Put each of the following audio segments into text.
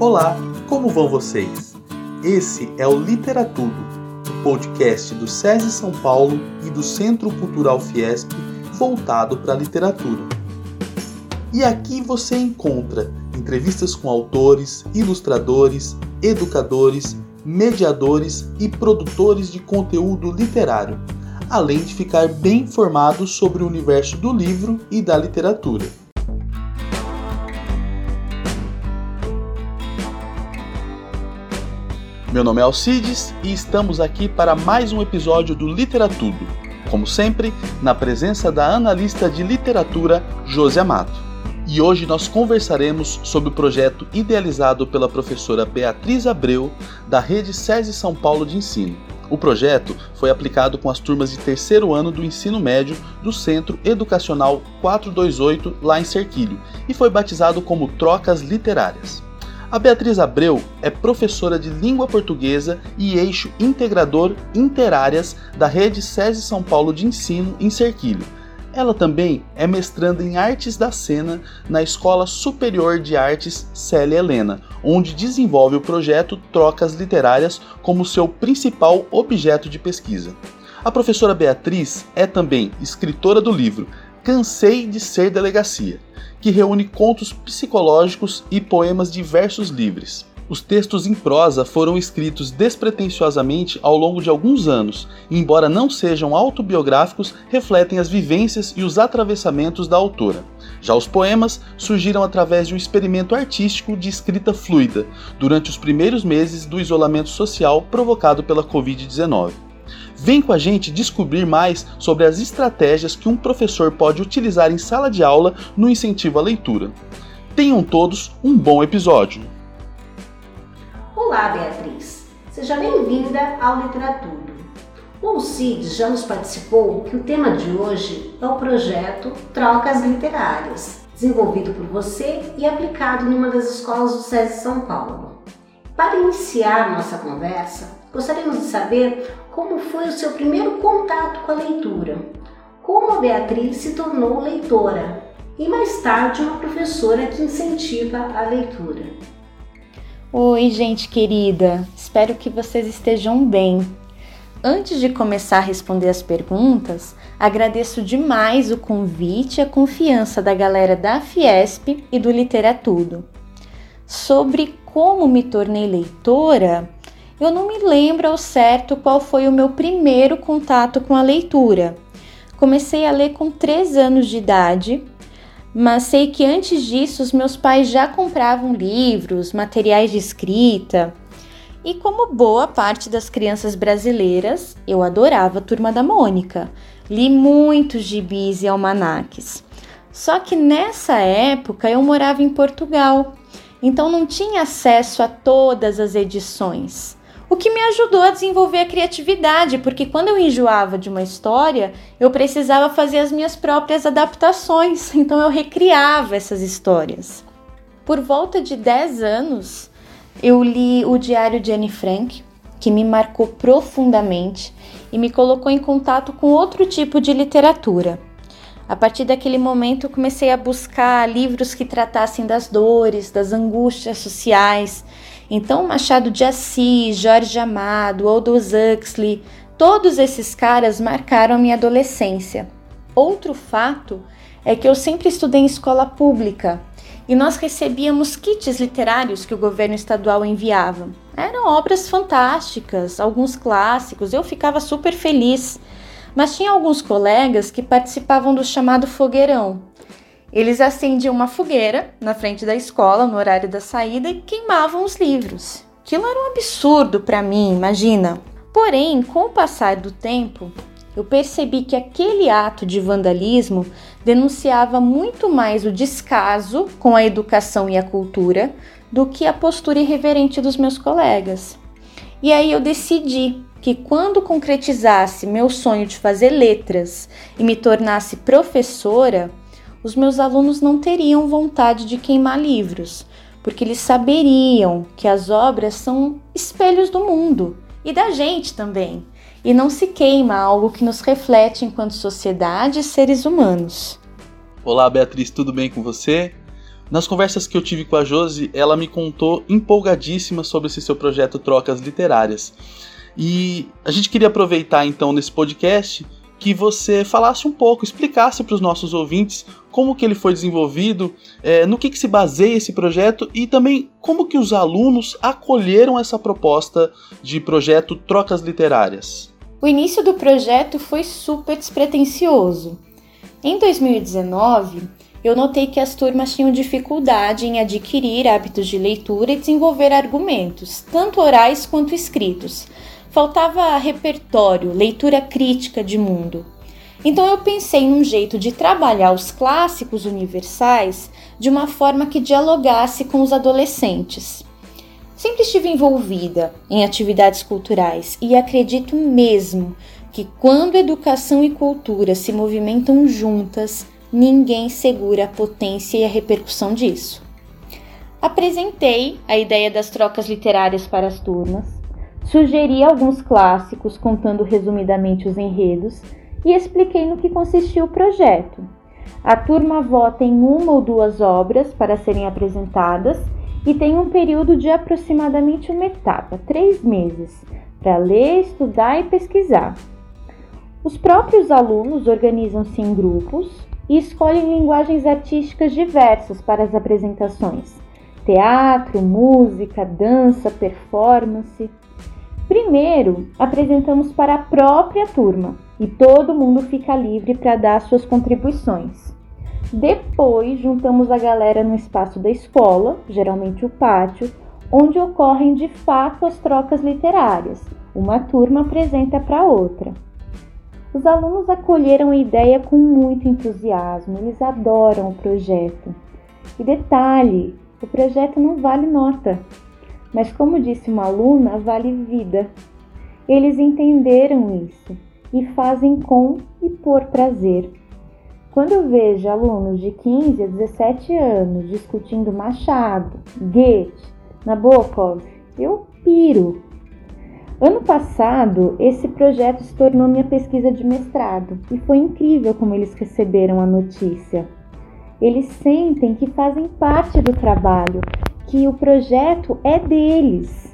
Olá, como vão vocês? Esse é o Literatudo, o podcast do SESI São Paulo e do Centro Cultural Fiesp voltado para a literatura. E aqui você encontra entrevistas com autores, ilustradores, educadores, mediadores e produtores de conteúdo literário, além de ficar bem informado sobre o universo do livro e da literatura. Meu nome é Alcides e estamos aqui para mais um episódio do Literatudo, como sempre, na presença da analista de literatura Josi Amato e hoje nós conversaremos sobre o projeto idealizado pela professora Beatriz Abreu, da Rede SESI São Paulo de Ensino. O projeto foi aplicado com as turmas de terceiro ano do ensino médio do Centro Educacional 428, lá em Serquilho, e foi batizado como Trocas Literárias. A Beatriz Abreu é professora de língua portuguesa e eixo integrador interáreas da Rede SESI São Paulo de Ensino em Serquilho ela também é mestranda em Artes da Cena na Escola Superior de Artes Célia Helena, onde desenvolve o projeto Trocas Literárias como seu principal objeto de pesquisa. A professora Beatriz é também escritora do livro Cansei de Ser Delegacia, que reúne contos psicológicos e poemas de versos livres. Os textos em prosa foram escritos despretensiosamente ao longo de alguns anos, e embora não sejam autobiográficos, refletem as vivências e os atravessamentos da autora. Já os poemas surgiram através de um experimento artístico de escrita fluida, durante os primeiros meses do isolamento social provocado pela Covid-19. Vem com a gente descobrir mais sobre as estratégias que um professor pode utilizar em sala de aula no incentivo à leitura. Tenham todos um bom episódio! Olá, Beatriz. Seja bem-vinda ao Literatudo. O Alcides já nos participou que o tema de hoje é o projeto Trocas Literárias, desenvolvido por você e aplicado numa das escolas do SESI São Paulo. Para iniciar nossa conversa, gostaríamos de saber como foi o seu primeiro contato com a leitura, como a Beatriz se tornou leitora e mais tarde uma professora que incentiva a leitura. Oi, gente querida, espero que vocês estejam bem. Antes de começar a responder as perguntas, agradeço demais o convite e a confiança da galera da Fiesp e do Literatudo. Sobre como me tornei leitora, eu não me lembro ao certo qual foi o meu primeiro contato com a leitura. Comecei a ler com 3 anos de idade mas sei que antes disso os meus pais já compravam livros, materiais de escrita. E como boa parte das crianças brasileiras, eu adorava a Turma da Mônica. Li muitos gibis e almanaques. Só que nessa época eu morava em Portugal, então não tinha acesso a todas as edições o que me ajudou a desenvolver a criatividade, porque quando eu enjoava de uma história, eu precisava fazer as minhas próprias adaptações, então eu recriava essas histórias. Por volta de 10 anos, eu li o Diário de Anne Frank, que me marcou profundamente e me colocou em contato com outro tipo de literatura. A partir daquele momento, eu comecei a buscar livros que tratassem das dores, das angústias sociais então, Machado de Assis, Jorge Amado, Aldous Huxley, todos esses caras marcaram a minha adolescência. Outro fato é que eu sempre estudei em escola pública e nós recebíamos kits literários que o governo estadual enviava. Eram obras fantásticas, alguns clássicos, eu ficava super feliz. Mas tinha alguns colegas que participavam do chamado fogueirão, eles acendiam uma fogueira na frente da escola no horário da saída e queimavam os livros. Aquilo era um absurdo para mim, imagina. Porém, com o passar do tempo, eu percebi que aquele ato de vandalismo denunciava muito mais o descaso com a educação e a cultura do que a postura irreverente dos meus colegas. E aí eu decidi que quando concretizasse meu sonho de fazer letras e me tornasse professora, os meus alunos não teriam vontade de queimar livros, porque eles saberiam que as obras são espelhos do mundo e da gente também, e não se queima algo que nos reflete enquanto sociedade e seres humanos. Olá, Beatriz, tudo bem com você? Nas conversas que eu tive com a Josi, ela me contou empolgadíssima sobre esse seu projeto Trocas Literárias. E a gente queria aproveitar então nesse podcast que você falasse um pouco, explicasse para os nossos ouvintes como que ele foi desenvolvido, é, no que, que se baseia esse projeto e também como que os alunos acolheram essa proposta de projeto Trocas Literárias. O início do projeto foi super despretensioso. Em 2019, eu notei que as turmas tinham dificuldade em adquirir hábitos de leitura e desenvolver argumentos, tanto orais quanto escritos, faltava repertório, leitura crítica de mundo. Então eu pensei num jeito de trabalhar os clássicos universais de uma forma que dialogasse com os adolescentes. Sempre estive envolvida em atividades culturais e acredito mesmo que quando educação e cultura se movimentam juntas, ninguém segura a potência e a repercussão disso. Apresentei a ideia das trocas literárias para as turmas, Sugeri alguns clássicos contando resumidamente os enredos e expliquei no que consistia o projeto. A turma vota em uma ou duas obras para serem apresentadas e tem um período de aproximadamente uma etapa, três meses, para ler, estudar e pesquisar. Os próprios alunos organizam-se em grupos e escolhem linguagens artísticas diversas para as apresentações: teatro, música, dança, performance. Primeiro, apresentamos para a própria turma e todo mundo fica livre para dar suas contribuições. Depois, juntamos a galera no espaço da escola, geralmente o pátio, onde ocorrem de fato as trocas literárias. Uma turma apresenta para outra. Os alunos acolheram a ideia com muito entusiasmo, eles adoram o projeto. E detalhe: o projeto não vale nota, mas, como disse uma aluna, vale vida. Eles entenderam isso e fazem com e por prazer. Quando eu vejo alunos de 15 a 17 anos discutindo Machado, Goethe, Nabokov, eu piro. Ano passado, esse projeto se tornou minha pesquisa de mestrado e foi incrível como eles receberam a notícia. Eles sentem que fazem parte do trabalho que o projeto é deles.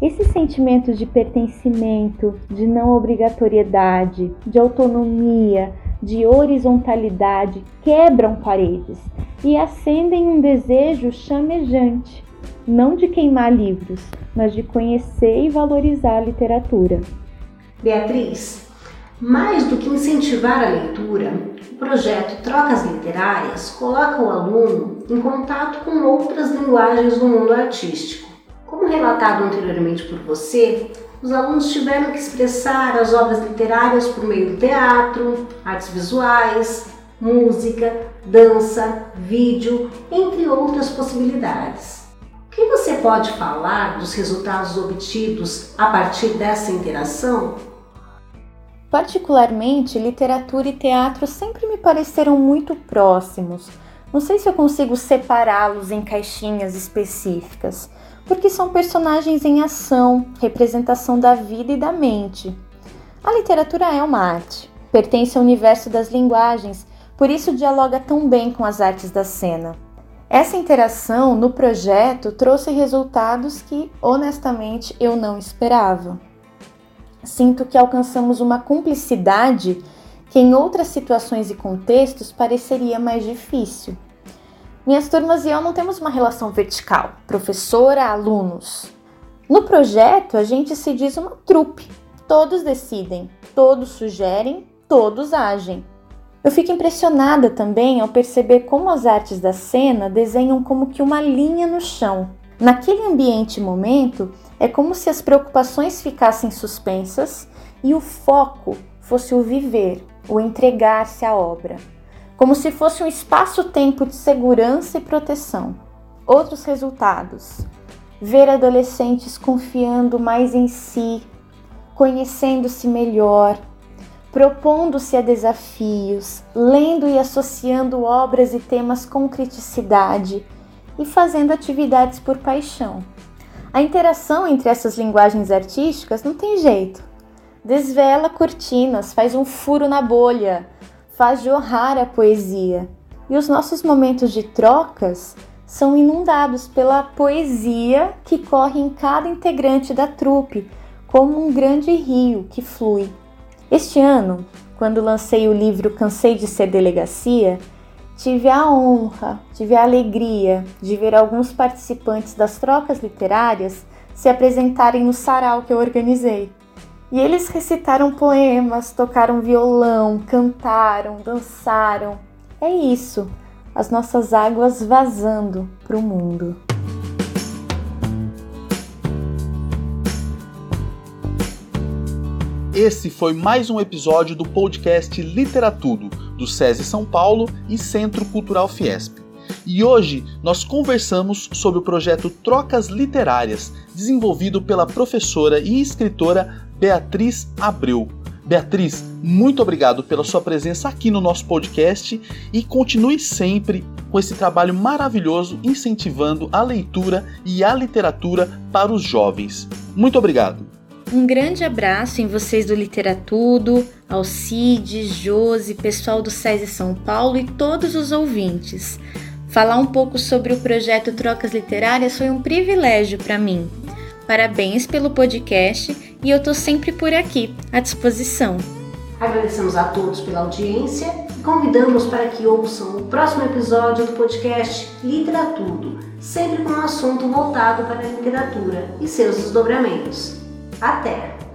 Esses sentimentos de pertencimento, de não obrigatoriedade, de autonomia, de horizontalidade quebram paredes e acendem um desejo chamejante, não de queimar livros, mas de conhecer e valorizar a literatura. Beatriz, mais do que incentivar a leitura, o projeto Trocas Literárias coloca o aluno em contato com outras linguagens do mundo artístico. Relatado anteriormente por você, os alunos tiveram que expressar as obras literárias por meio do teatro, artes visuais, música, dança, vídeo, entre outras possibilidades. O que você pode falar dos resultados obtidos a partir dessa interação? Particularmente, literatura e teatro sempre me pareceram muito próximos. Não sei se eu consigo separá-los em caixinhas específicas, porque são personagens em ação, representação da vida e da mente. A literatura é uma arte, pertence ao universo das linguagens, por isso dialoga tão bem com as artes da cena. Essa interação no projeto trouxe resultados que, honestamente, eu não esperava sinto que alcançamos uma cumplicidade que em outras situações e contextos pareceria mais difícil. Minhas turmas e eu não temos uma relação vertical, professora-alunos. No projeto, a gente se diz uma trupe. Todos decidem, todos sugerem, todos agem. Eu fico impressionada também ao perceber como as artes da cena desenham como que uma linha no chão. Naquele ambiente e momento, é como se as preocupações ficassem suspensas e o foco fosse o viver, o entregar-se à obra, como se fosse um espaço-tempo de segurança e proteção. Outros resultados: ver adolescentes confiando mais em si, conhecendo-se melhor, propondo-se a desafios, lendo e associando obras e temas com criticidade e fazendo atividades por paixão. A interação entre essas linguagens artísticas não tem jeito. Desvela cortinas, faz um furo na bolha, faz jorrar a poesia. E os nossos momentos de trocas são inundados pela poesia que corre em cada integrante da trupe, como um grande rio que flui. Este ano, quando lancei o livro Cansei de Ser Delegacia, tive a honra, tive a alegria de ver alguns participantes das trocas literárias se apresentarem no sarau que eu organizei. E eles recitaram poemas, tocaram violão, cantaram, dançaram. É isso, as nossas águas vazando para o mundo. Esse foi mais um episódio do podcast Literatudo, do SESI São Paulo e Centro Cultural Fiesp. E hoje nós conversamos sobre o projeto Trocas Literárias, desenvolvido pela professora e escritora Beatriz Abreu. Beatriz, muito obrigado pela sua presença aqui no nosso podcast e continue sempre com esse trabalho maravilhoso incentivando a leitura e a literatura para os jovens. Muito obrigado. Um grande abraço em vocês do Literatudo, Alcides, Josi, pessoal do SESI São Paulo e todos os ouvintes. Falar um pouco sobre o projeto Trocas Literárias foi um privilégio para mim. Parabéns pelo podcast e eu tô sempre por aqui, à disposição. Agradecemos a todos pela audiência e convidamos para que ouçam o próximo episódio do podcast Literatudo, sempre com um assunto voltado para a literatura e seus desdobramentos. Até!